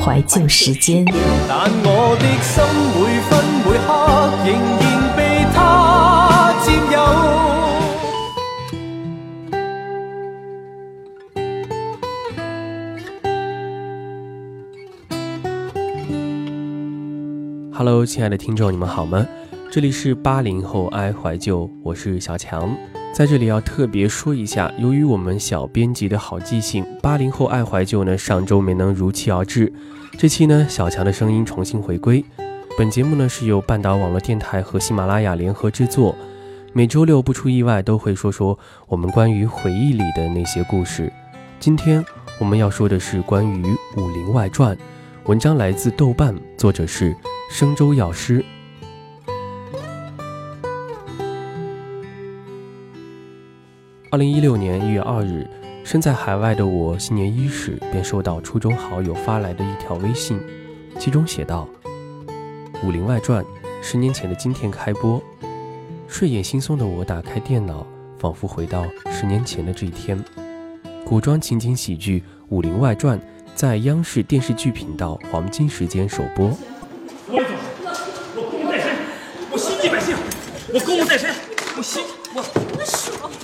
怀旧时间。但我的心每分每刻仍然被他占有。Hello，亲爱的听众，你们好吗？这里是八零后爱怀旧，我是小强。在这里要特别说一下，由于我们小编辑的好记性，八零后爱怀旧呢上周没能如期而至。这期呢，小强的声音重新回归。本节目呢是由半岛网络电台和喜马拉雅联合制作，每周六不出意外都会说说我们关于回忆里的那些故事。今天我们要说的是关于《武林外传》，文章来自豆瓣，作者是生州药师。二零一六年一月二日，身在海外的我，新年伊始便收到初中好友发来的一条微信，其中写道：“《武林外传》十年前的今天开播。”睡眼惺忪的我打开电脑，仿佛回到十年前的这一天。古装情景喜剧《武林外传》在央视电视剧频道黄金时间首播。我总，我公在身，我心系百姓，我公公在身，我心我。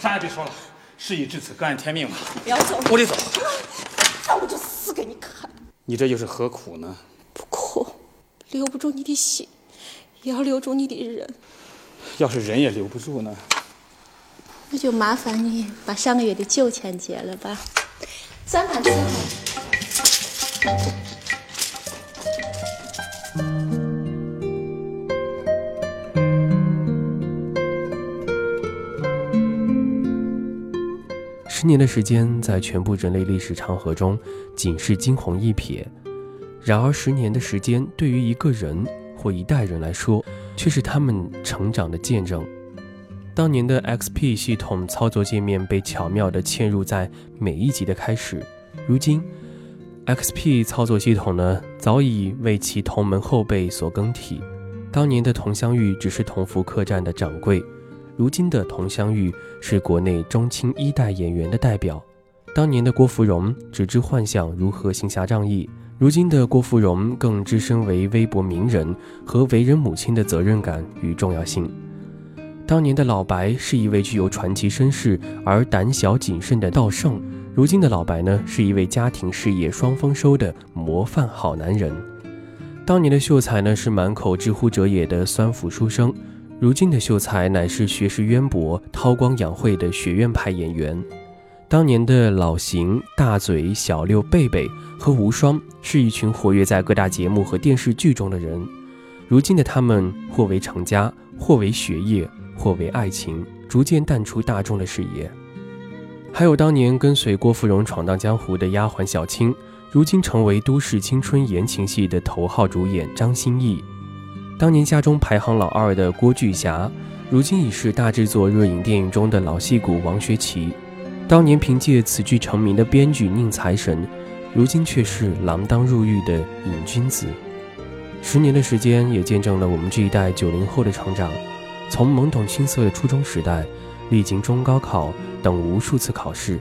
啥也别说了，事已至此，各安天命吧。不要走，我得走。那我就死给你看。你这又是何苦呢？不苦，留不住你的心，也要留住你的人。要是人也留不住呢？那就麻烦你把上个月的酒钱结了吧。三盘伺候。十年的时间，在全部人类历史长河中，仅是惊鸿一瞥；然而，十年的时间对于一个人或一代人来说，却是他们成长的见证。当年的 XP 系统操作界面被巧妙地嵌入在每一集的开始，如今，XP 操作系统呢，早已为其同门后辈所更替。当年的佟湘玉只是同福客栈的掌柜。如今的佟湘玉是国内中青一代演员的代表，当年的郭芙蓉只知幻想如何行侠仗义，如今的郭芙蓉更置身为微博名人和为人母亲的责任感与重要性。当年的老白是一位具有传奇身世而胆小谨慎的道圣，如今的老白呢是一位家庭事业双丰收的模范好男人。当年的秀才呢是满口知乎者也的酸腐书生。如今的秀才乃是学识渊博、韬光养晦的学院派演员。当年的老邢、大嘴、小六、贝贝和无双是一群活跃在各大节目和电视剧中的人。如今的他们，或为成家，或为学业，或为爱情，逐渐淡出大众的视野。还有当年跟随郭芙蓉闯荡江湖的丫鬟小青，如今成为都市青春言情戏的头号主演张歆艺。当年家中排行老二的郭巨侠，如今已是大制作热影电影中的老戏骨王学圻；当年凭借此剧成名的编剧宁财神，如今却是锒铛入狱的瘾君子。十年的时间，也见证了我们这一代九零后的成长，从懵懂青涩的初中时代，历经中高考等无数次考试，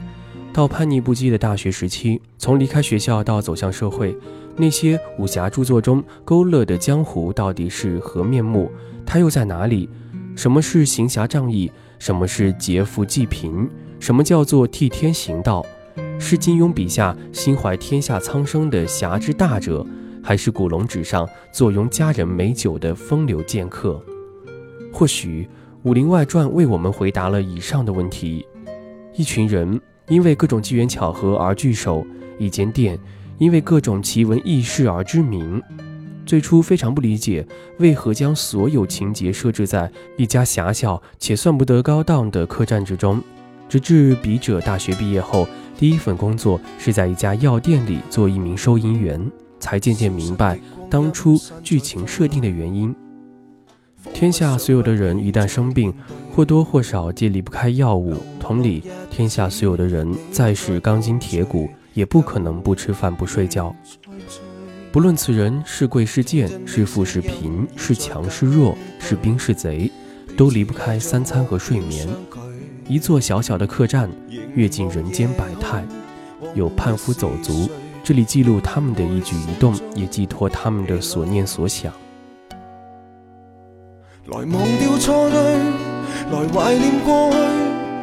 到叛逆不羁的大学时期，从离开学校到走向社会。那些武侠著作中勾勒的江湖到底是何面目？它又在哪里？什么是行侠仗义？什么是劫富济贫？什么叫做替天行道？是金庸笔下心怀天下苍生的侠之大者，还是古龙纸上坐拥佳人美酒的风流剑客？或许《武林外传》为我们回答了以上的问题：一群人因为各种机缘巧合而聚首，一间店。因为各种奇闻异事而知名，最初非常不理解为何将所有情节设置在一家狭小且算不得高档的客栈之中。直至笔者大学毕业后，第一份工作是在一家药店里做一名收银员，才渐渐明白当初剧情设定的原因。天下所有的人一旦生病，或多或少皆离不开药物。同理，天下所有的人再是钢筋铁骨，也不可能不吃饭不睡觉。不论此人是贵是贱，是富是贫，是强是弱，是兵是贼，都离不开三餐和睡眠。一座小小的客栈，阅尽人间百态。有叛夫走卒，这里记录他们的一举一动，也寄托他们的所念所想。来忘掉错对，来怀念过去，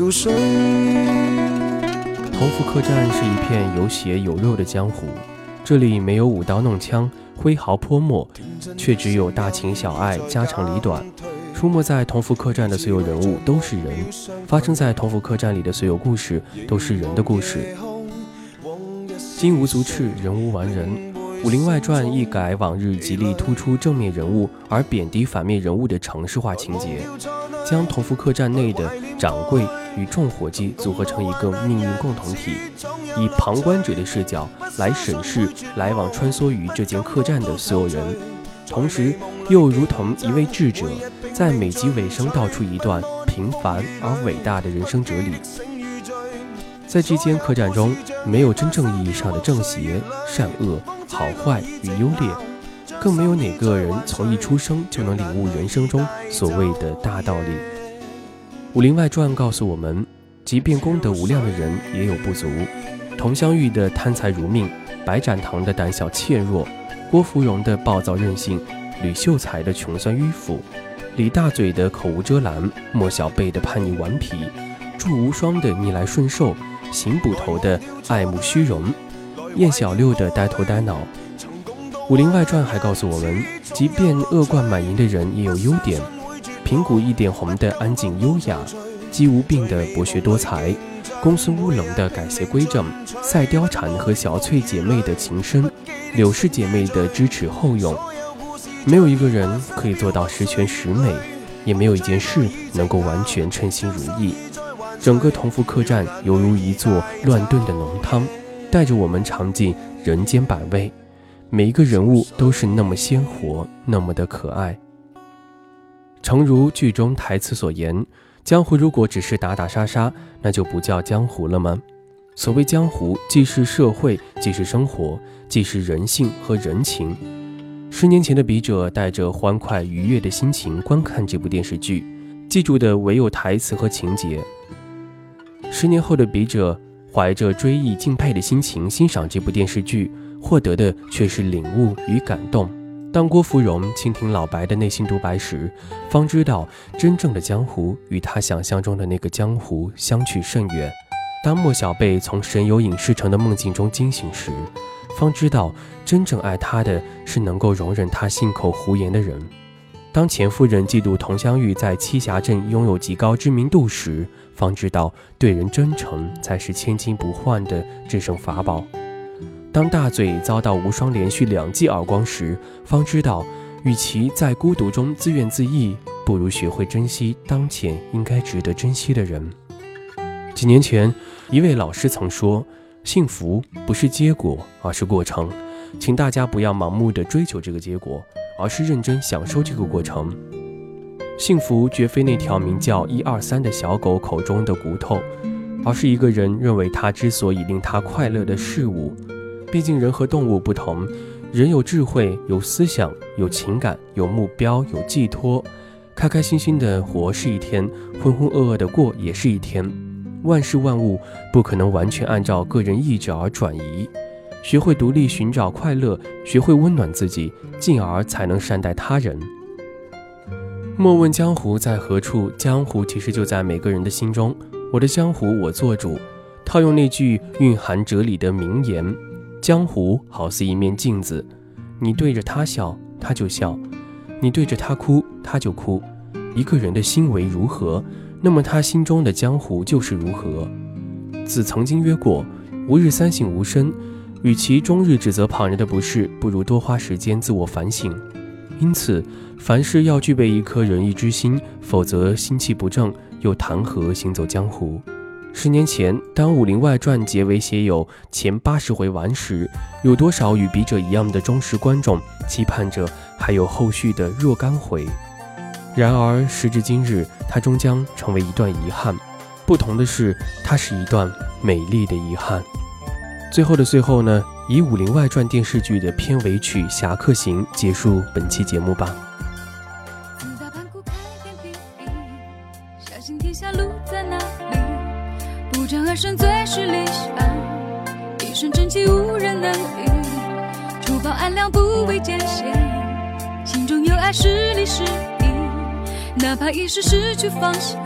憔悴。同福客栈是一片有血有肉的江湖，这里没有舞刀弄枪、挥毫泼墨，却只有大情小爱、家长里短。出没在同福客栈的所有人物都是人，发生在同福客栈里的所有故事都是人的故事。金无足赤，人无完人。《武林外传》一改往日极力突出正面人物而贬低反面人物的城市化情节，将同福客栈内的掌柜。与众伙计组合成一个命运共同体，以旁观者的视角来审视来往穿梭于这间客栈的所有人，同时又如同一位智者，在每集尾声道出一段平凡而伟大的人生哲理。在这间客栈中，没有真正意义上的正邪、善恶、好坏与优劣，更没有哪个人从一出生就能领悟人生中所谓的大道理。《武林外传》告诉我们，即便功德无量的人也有不足。佟湘玉的贪财如命，白展堂的胆小怯弱，郭芙蓉的暴躁任性，吕秀才的穷酸迂腐，李大嘴的口无遮拦，莫小贝的叛逆顽皮，祝无双的逆来顺受，邢捕头的爱慕虚荣，燕小六的呆头呆脑。《武林外传》还告诉我们，即便恶贯满盈的人也有优点。平谷一点红的安静优雅，姬无病的博学多才，公孙乌龙的改邪归正，赛貂蝉和小翠姐妹的情深，柳氏姐妹的知耻厚勇。没有一个人可以做到十全十美，也没有一件事能够完全称心如意。整个同福客栈犹如一座乱炖的浓汤，带着我们尝尽人间百味。每一个人物都是那么鲜活，那么的可爱。诚如剧中台词所言，江湖如果只是打打杀杀，那就不叫江湖了吗？所谓江湖，既是社会，既是生活，既是人性和人情。十年前的笔者带着欢快愉悦的心情观看这部电视剧，记住的唯有台词和情节；十年后的笔者怀着追忆敬佩的心情欣赏这部电视剧，获得的却是领悟与感动。当郭芙蓉倾听老白的内心独白时，方知道真正的江湖与他想象中的那个江湖相去甚远。当莫小贝从神游影视城的梦境中惊醒时，方知道真正爱他的是能够容忍他信口胡言的人。当钱夫人嫉妒佟湘玉在栖霞镇拥有极高知名度时，方知道对人真诚才是千金不换的制胜法宝。当大嘴遭到无双连续两记耳光时，方知道，与其在孤独中自怨自艾，不如学会珍惜当前应该值得珍惜的人。几年前，一位老师曾说：“幸福不是结果，而是过程。”请大家不要盲目的追求这个结果，而是认真享受这个过程。幸福绝非那条名叫“一二三”的小狗口中的骨头，而是一个人认为他之所以令他快乐的事物。毕竟人和动物不同，人有智慧、有思想、有情感、有目标、有寄托，开开心心的活是一天，浑浑噩噩的过也是一天。万事万物不可能完全按照个人意志而转移，学会独立寻找快乐，学会温暖自己，进而才能善待他人。莫问江湖在何处，江湖其实就在每个人的心中。我的江湖我做主，套用那句蕴含哲理的名言。江湖好似一面镜子，你对着他笑，他就笑；你对着他哭，他就哭。一个人的心为如何，那么他心中的江湖就是如何。子曾经曰过：“吾日三省吾身。”与其终日指责旁人的不是，不如多花时间自我反省。因此，凡事要具备一颗仁义之心，否则心气不正，又谈何行走江湖？十年前，当《武林外传》结尾写有前八十回完时，有多少与笔者一样的忠实观众期盼着还有后续的若干回？然而时至今日，它终将成为一段遗憾。不同的是，它是一段美丽的遗憾。最后的最后呢，以《武林外传》电视剧的片尾曲《侠客行》结束本期节目吧。不畏艰险，心中有爱是理是义。哪怕一时失去方向，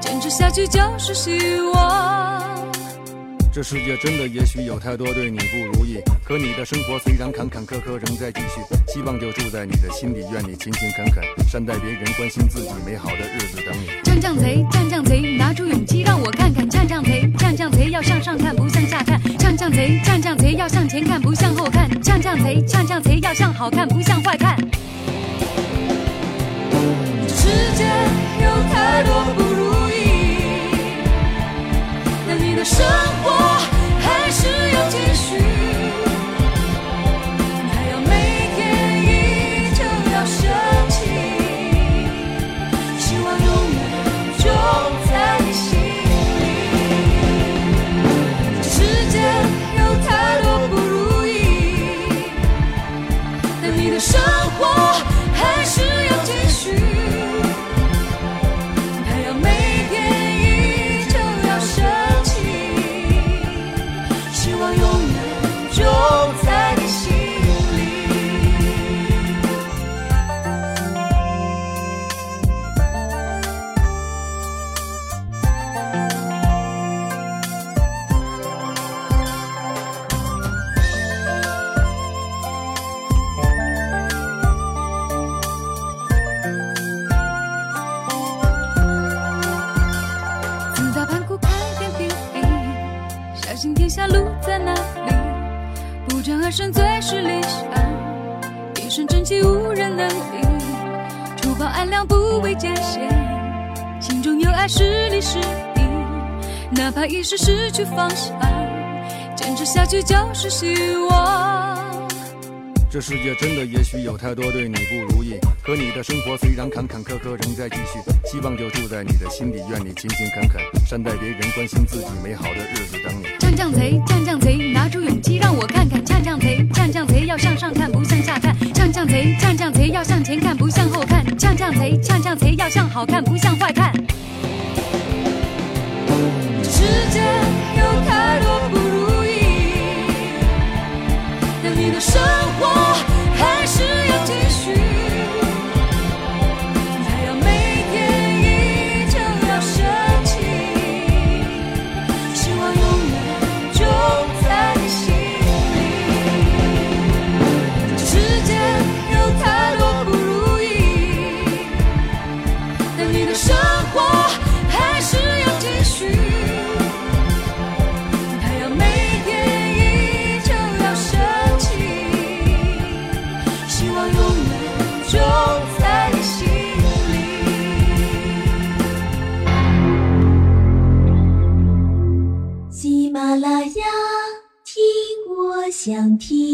坚持下去就是希望。这世界真的也许有太多对你不如意，可你的生活虽然坎坎坷坷仍在继续，希望就住在你的心里，愿你勤勤恳恳，善待别人，关心自己，美好的日子等你。降降贼，降降贼，拿出勇气让我看看。降降贼，降降贼，要向上看，不向下看。降降贼，降降贼，要向前看，不向后看。降降贼，降降贼，要向好看，不向坏看。这世界有太是理是义。哪怕一时失去方向，坚持下去就是希望。这世界真的也许有太多对你不如意，可你的生活虽然坎坎坷坷仍在继续，希望就住在你的心里，愿你勤勤恳恳，善待别人，关心自己，美好的日子等你。降降贼，降降贼，拿出勇气让我看看。降降贼，降降贼，要向上看，不向下看。降降贼，降降贼，要向前看，不向后看。降降贼，降降贼，要向好看，不向坏看。你的生活还是要继续。太阳每天依旧要升起，希望永远种在你心里。喜马拉雅，听我想听。